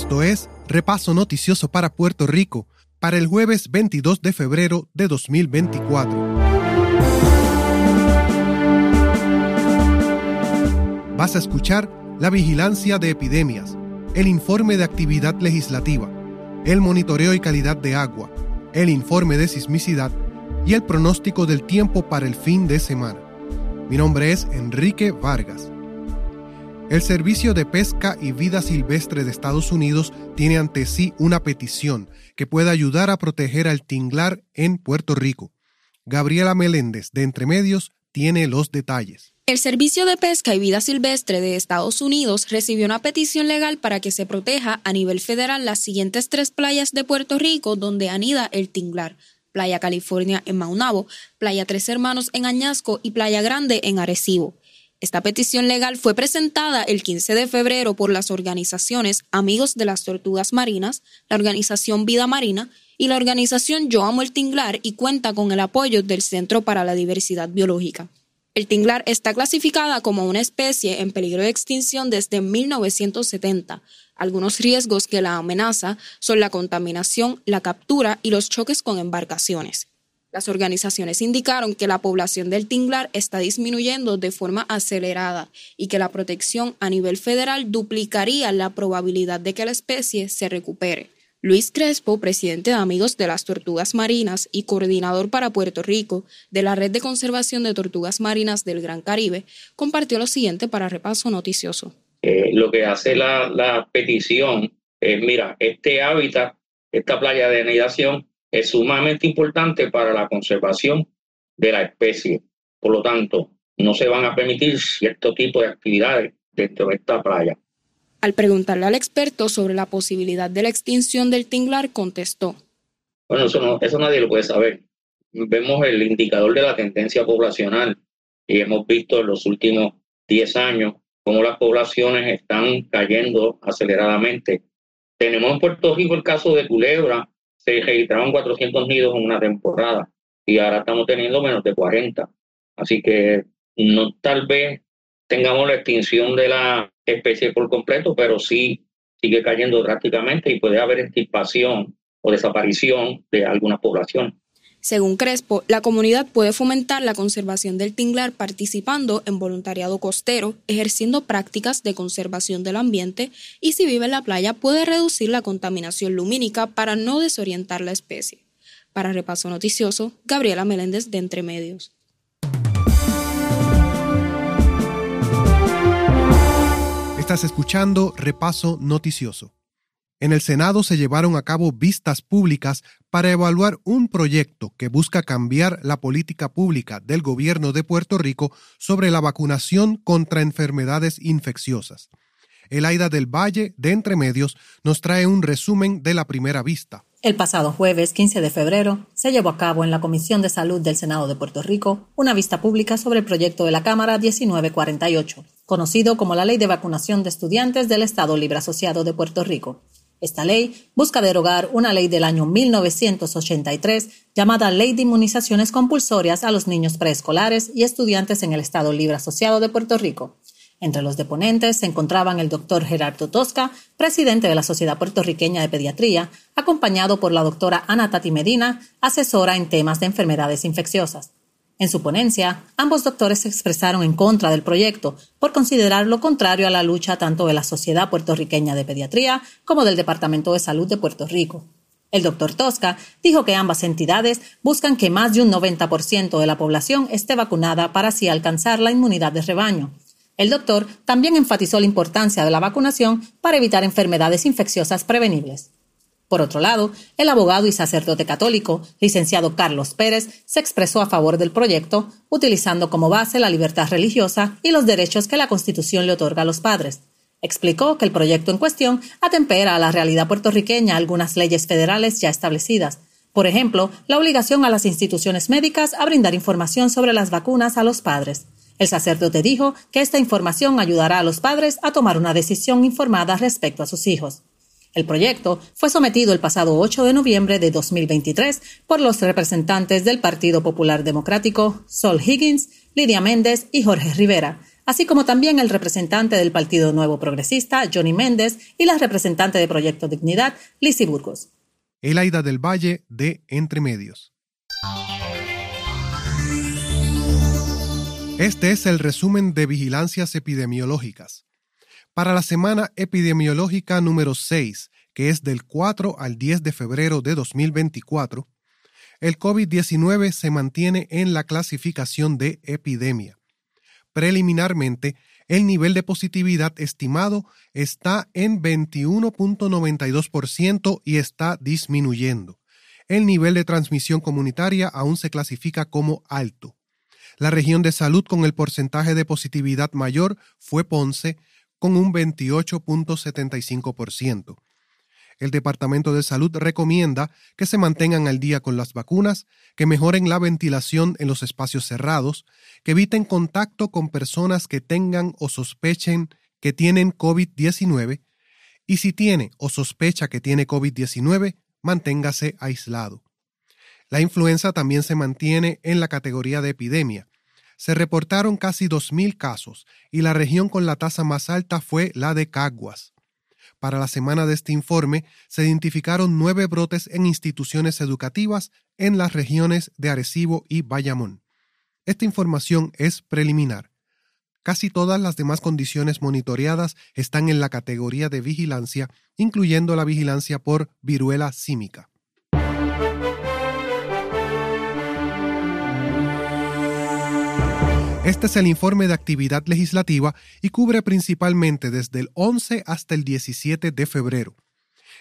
Esto es Repaso Noticioso para Puerto Rico para el jueves 22 de febrero de 2024. Vas a escuchar la vigilancia de epidemias, el informe de actividad legislativa, el monitoreo y calidad de agua, el informe de sismicidad y el pronóstico del tiempo para el fin de semana. Mi nombre es Enrique Vargas. El Servicio de Pesca y Vida Silvestre de Estados Unidos tiene ante sí una petición que puede ayudar a proteger al tinglar en Puerto Rico. Gabriela Meléndez, de Entremedios, tiene los detalles. El Servicio de Pesca y Vida Silvestre de Estados Unidos recibió una petición legal para que se proteja a nivel federal las siguientes tres playas de Puerto Rico donde anida el tinglar. Playa California en Maunabo, Playa Tres Hermanos en Añasco y Playa Grande en Arecibo. Esta petición legal fue presentada el 15 de febrero por las organizaciones Amigos de las Tortugas Marinas, la organización Vida Marina y la organización Yo Amo el Tinglar y cuenta con el apoyo del Centro para la Diversidad Biológica. El tinglar está clasificada como una especie en peligro de extinción desde 1970. Algunos riesgos que la amenaza son la contaminación, la captura y los choques con embarcaciones. Las organizaciones indicaron que la población del tinglar está disminuyendo de forma acelerada y que la protección a nivel federal duplicaría la probabilidad de que la especie se recupere. Luis Crespo, presidente de Amigos de las Tortugas Marinas y coordinador para Puerto Rico de la Red de Conservación de Tortugas Marinas del Gran Caribe, compartió lo siguiente para repaso noticioso. Eh, lo que hace la, la petición es, mira, este hábitat, esta playa de anidación es sumamente importante para la conservación de la especie. Por lo tanto, no se van a permitir cierto tipo de actividades dentro de esta playa. Al preguntarle al experto sobre la posibilidad de la extinción del tinglar, contestó. Bueno, eso, eso nadie lo puede saber. Vemos el indicador de la tendencia poblacional y hemos visto en los últimos 10 años cómo las poblaciones están cayendo aceleradamente. Tenemos en Puerto Rico el caso de Culebra, se registraron 400 nidos en una temporada y ahora estamos teniendo menos de 40. Así que no tal vez tengamos la extinción de la especie por completo, pero sí sigue cayendo drásticamente y puede haber extirpación o desaparición de algunas poblaciones. Según Crespo, la comunidad puede fomentar la conservación del tinglar participando en voluntariado costero, ejerciendo prácticas de conservación del ambiente y si vive en la playa puede reducir la contaminación lumínica para no desorientar la especie. Para Repaso Noticioso, Gabriela Meléndez de Entremedios. Estás escuchando Repaso Noticioso. En el Senado se llevaron a cabo vistas públicas para evaluar un proyecto que busca cambiar la política pública del gobierno de Puerto Rico sobre la vacunación contra enfermedades infecciosas. El Aida del Valle de Entremedios nos trae un resumen de la primera vista. El pasado jueves 15 de febrero se llevó a cabo en la Comisión de Salud del Senado de Puerto Rico una vista pública sobre el proyecto de la Cámara 1948, conocido como la Ley de Vacunación de Estudiantes del Estado Libre Asociado de Puerto Rico. Esta ley busca derogar una ley del año 1983 llamada Ley de Inmunizaciones Compulsorias a los Niños Preescolares y Estudiantes en el Estado Libre Asociado de Puerto Rico. Entre los deponentes se encontraban el doctor Gerardo Tosca, presidente de la Sociedad Puertorriqueña de Pediatría, acompañado por la doctora Ana Tati Medina, asesora en temas de enfermedades infecciosas. En su ponencia, ambos doctores se expresaron en contra del proyecto por considerarlo contrario a la lucha tanto de la Sociedad Puertorriqueña de Pediatría como del Departamento de Salud de Puerto Rico. El doctor Tosca dijo que ambas entidades buscan que más de un 90% de la población esté vacunada para así alcanzar la inmunidad de rebaño. El doctor también enfatizó la importancia de la vacunación para evitar enfermedades infecciosas prevenibles. Por otro lado, el abogado y sacerdote católico, licenciado Carlos Pérez, se expresó a favor del proyecto, utilizando como base la libertad religiosa y los derechos que la Constitución le otorga a los padres. Explicó que el proyecto en cuestión atempera a la realidad puertorriqueña algunas leyes federales ya establecidas, por ejemplo, la obligación a las instituciones médicas a brindar información sobre las vacunas a los padres. El sacerdote dijo que esta información ayudará a los padres a tomar una decisión informada respecto a sus hijos. El proyecto fue sometido el pasado 8 de noviembre de 2023 por los representantes del Partido Popular Democrático, Sol Higgins, Lidia Méndez y Jorge Rivera, así como también el representante del Partido Nuevo Progresista, Johnny Méndez, y la representante de Proyecto Dignidad, Lizzie Burgos. Elaida del Valle, de Entre Medios. Este es el resumen de vigilancias epidemiológicas. Para la semana epidemiológica número 6, que es del 4 al 10 de febrero de 2024, el COVID-19 se mantiene en la clasificación de epidemia. Preliminarmente, el nivel de positividad estimado está en 21.92% y está disminuyendo. El nivel de transmisión comunitaria aún se clasifica como alto. La región de salud con el porcentaje de positividad mayor fue Ponce, con un 28.75%. El Departamento de Salud recomienda que se mantengan al día con las vacunas, que mejoren la ventilación en los espacios cerrados, que eviten contacto con personas que tengan o sospechen que tienen COVID-19 y si tiene o sospecha que tiene COVID-19, manténgase aislado. La influenza también se mantiene en la categoría de epidemia, se reportaron casi 2.000 casos y la región con la tasa más alta fue la de Caguas. Para la semana de este informe se identificaron nueve brotes en instituciones educativas en las regiones de Arecibo y Bayamón. Esta información es preliminar. Casi todas las demás condiciones monitoreadas están en la categoría de vigilancia, incluyendo la vigilancia por viruela símica. Este es el informe de actividad legislativa y cubre principalmente desde el 11 hasta el 17 de febrero.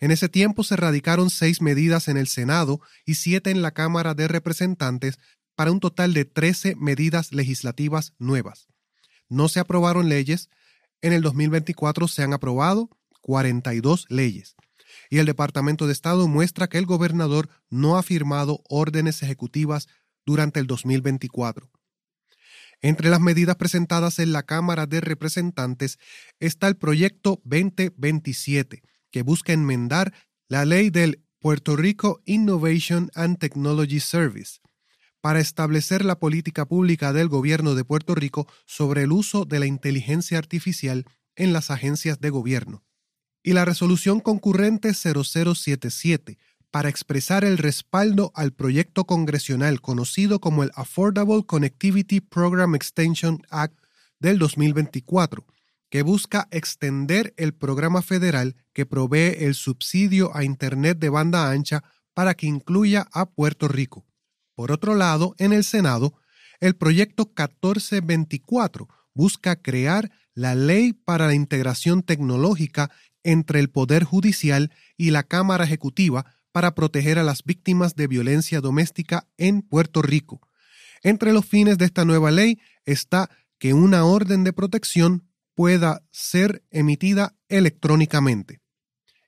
En ese tiempo se radicaron seis medidas en el Senado y siete en la Cámara de Representantes para un total de 13 medidas legislativas nuevas. No se aprobaron leyes. En el 2024 se han aprobado 42 leyes. Y el Departamento de Estado muestra que el gobernador no ha firmado órdenes ejecutivas durante el 2024. Entre las medidas presentadas en la Cámara de Representantes está el proyecto 2027, que busca enmendar la ley del Puerto Rico Innovation and Technology Service para establecer la política pública del gobierno de Puerto Rico sobre el uso de la inteligencia artificial en las agencias de gobierno. Y la resolución concurrente 0077 para expresar el respaldo al proyecto congresional conocido como el Affordable Connectivity Program Extension Act del 2024, que busca extender el programa federal que provee el subsidio a Internet de banda ancha para que incluya a Puerto Rico. Por otro lado, en el Senado, el proyecto 1424 busca crear la Ley para la Integración Tecnológica entre el Poder Judicial y la Cámara Ejecutiva para proteger a las víctimas de violencia doméstica en Puerto Rico. Entre los fines de esta nueva ley está que una orden de protección pueda ser emitida electrónicamente.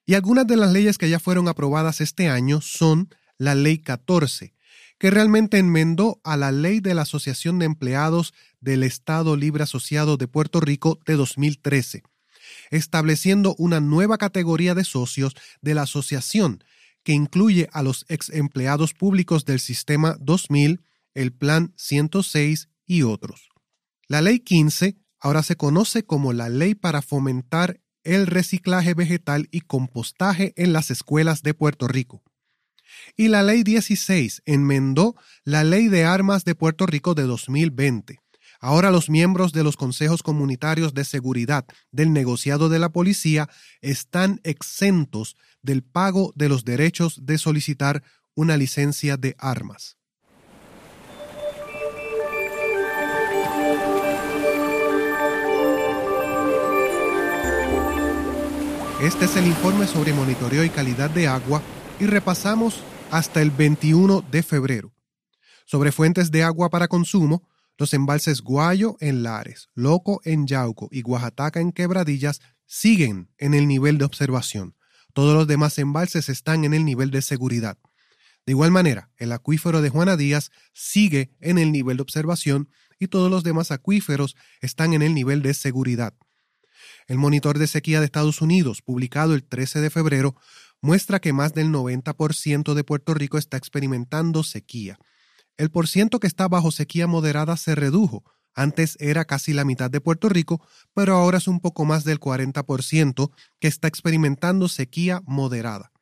Y algunas de las leyes que ya fueron aprobadas este año son la Ley 14, que realmente enmendó a la Ley de la Asociación de Empleados del Estado Libre Asociado de Puerto Rico de 2013, estableciendo una nueva categoría de socios de la asociación que incluye a los ex empleados públicos del Sistema 2000, el Plan 106 y otros. La Ley 15 ahora se conoce como la Ley para fomentar el reciclaje vegetal y compostaje en las escuelas de Puerto Rico. Y la Ley 16 enmendó la Ley de Armas de Puerto Rico de 2020. Ahora los miembros de los consejos comunitarios de seguridad del negociado de la policía están exentos del pago de los derechos de solicitar una licencia de armas. Este es el informe sobre monitoreo y calidad de agua y repasamos hasta el 21 de febrero. Sobre fuentes de agua para consumo, los embalses Guayo en Lares, Loco en Yauco y Oaxaca en Quebradillas siguen en el nivel de observación. Todos los demás embalses están en el nivel de seguridad. De igual manera, el acuífero de Juana Díaz sigue en el nivel de observación y todos los demás acuíferos están en el nivel de seguridad. El monitor de sequía de Estados Unidos, publicado el 13 de febrero, muestra que más del 90% de Puerto Rico está experimentando sequía. El porciento que está bajo sequía moderada se redujo Antes era casi la mitad de Puerto Rico, pero ahora es un poco más del 40% que está experimentando sequía moderada.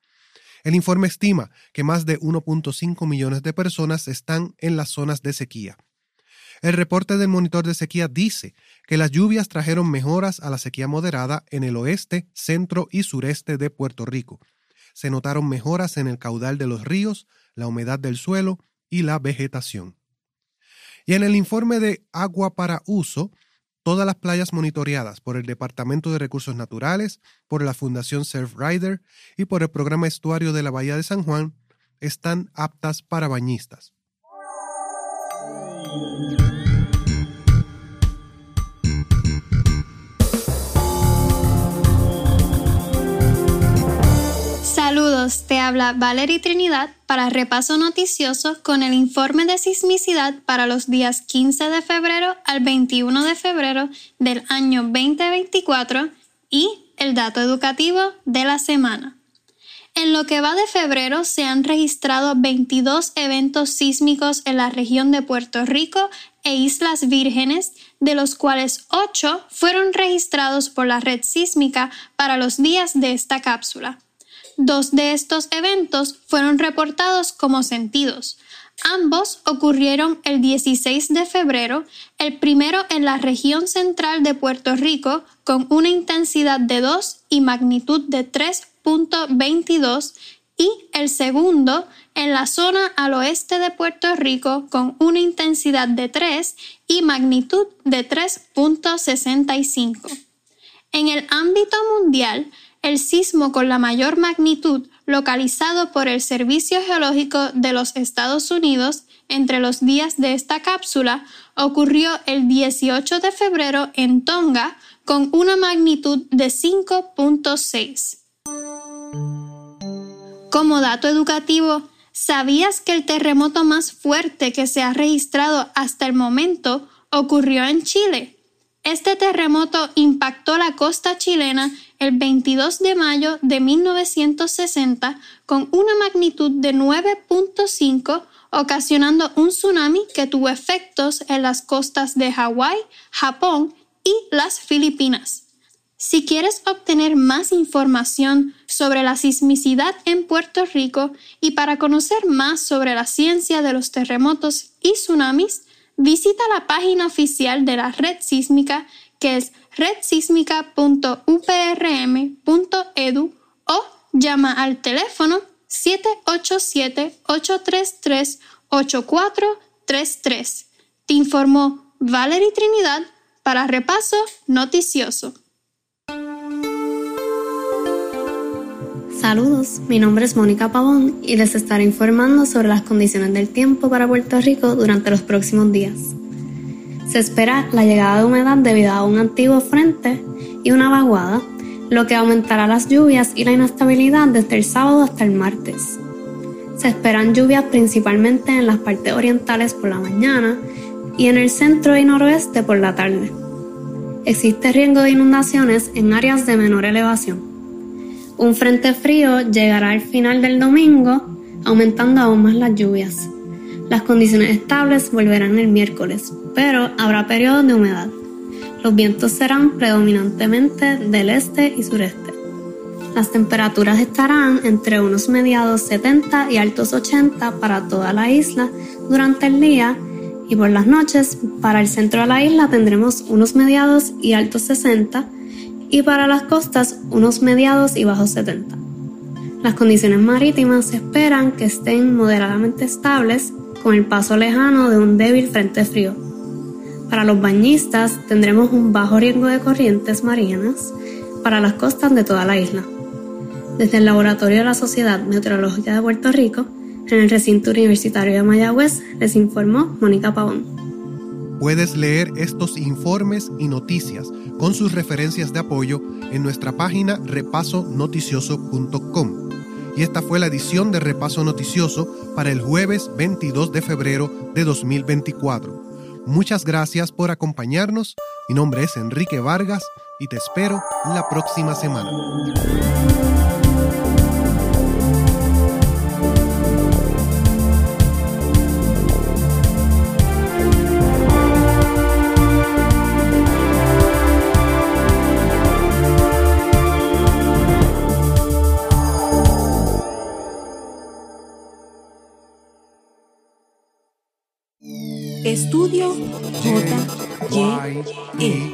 El informe estima que más de 1.5 millones de personas están en las zonas de sequía. El reporte del monitor de sequía dice que las lluvias trajeron mejoras a la sequía moderada en el oeste, centro y sureste de Puerto Rico. Se notaron mejoras en el caudal de los ríos, la humedad del suelo y la vegetación. Y en el informe de agua para uso, todas las playas monitoreadas por el Departamento de Recursos Naturales, por la Fundación Surfrider y por el Programa Estuario de la Bahía de San Juan están aptas para bañistas. Te habla Valerie Trinidad para repaso noticioso con el informe de sismicidad para los días 15 de febrero al 21 de febrero del año 2024 y el dato educativo de la semana. En lo que va de febrero se han registrado 22 eventos sísmicos en la región de Puerto Rico e Islas Vírgenes, de los cuales 8 fueron registrados por la red sísmica para los días de esta cápsula. Dos de estos eventos fueron reportados como sentidos. Ambos ocurrieron el 16 de febrero, el primero en la región central de Puerto Rico con una intensidad de 2 y magnitud de 3 22 y el segundo en la zona al oeste de Puerto Rico con una intensidad de 3 y magnitud de 3.65. En el ámbito mundial, el sismo con la mayor magnitud localizado por el Servicio Geológico de los Estados Unidos entre los días de esta cápsula ocurrió el 18 de febrero en Tonga con una magnitud de 5.6. Como dato educativo, ¿sabías que el terremoto más fuerte que se ha registrado hasta el momento ocurrió en Chile? Este terremoto impactó la costa chilena el 22 de mayo de 1960 con una magnitud de 9.5 ocasionando un tsunami que tuvo efectos en las costas de Hawái, Japón y las Filipinas. Si quieres obtener más información sobre la sismicidad en Puerto Rico y para conocer más sobre la ciencia de los terremotos y tsunamis, visita la página oficial de la red sísmica que es redsísmica.uprm.edu o llama al teléfono 787-833-8433. Te informó Valerie Trinidad para Repaso Noticioso. Saludos, mi nombre es Mónica Pavón y les estaré informando sobre las condiciones del tiempo para Puerto Rico durante los próximos días. Se espera la llegada de humedad debido a un antiguo frente y una vaguada, lo que aumentará las lluvias y la inestabilidad desde el sábado hasta el martes. Se esperan lluvias principalmente en las partes orientales por la mañana y en el centro y noroeste por la tarde. Existe riesgo de inundaciones en áreas de menor elevación. Un frente frío llegará al final del domingo, aumentando aún más las lluvias. Las condiciones estables volverán el miércoles, pero habrá periodos de humedad. Los vientos serán predominantemente del este y sureste. Las temperaturas estarán entre unos mediados 70 y altos 80 para toda la isla durante el día y por las noches para el centro de la isla tendremos unos mediados y altos 60 y para las costas unos mediados y bajos 70. Las condiciones marítimas esperan que estén moderadamente estables con el paso lejano de un débil frente frío. Para los bañistas tendremos un bajo riesgo de corrientes marinas para las costas de toda la isla. Desde el Laboratorio de la Sociedad Meteorológica de Puerto Rico, en el recinto universitario de Mayagüez, les informó Mónica Pavón. Puedes leer estos informes y noticias con sus referencias de apoyo en nuestra página repasonoticioso.com. Y esta fue la edición de Repaso Noticioso para el jueves 22 de febrero de 2024. Muchas gracias por acompañarnos. Mi nombre es Enrique Vargas y te espero la próxima semana. Estudio J. Y. E.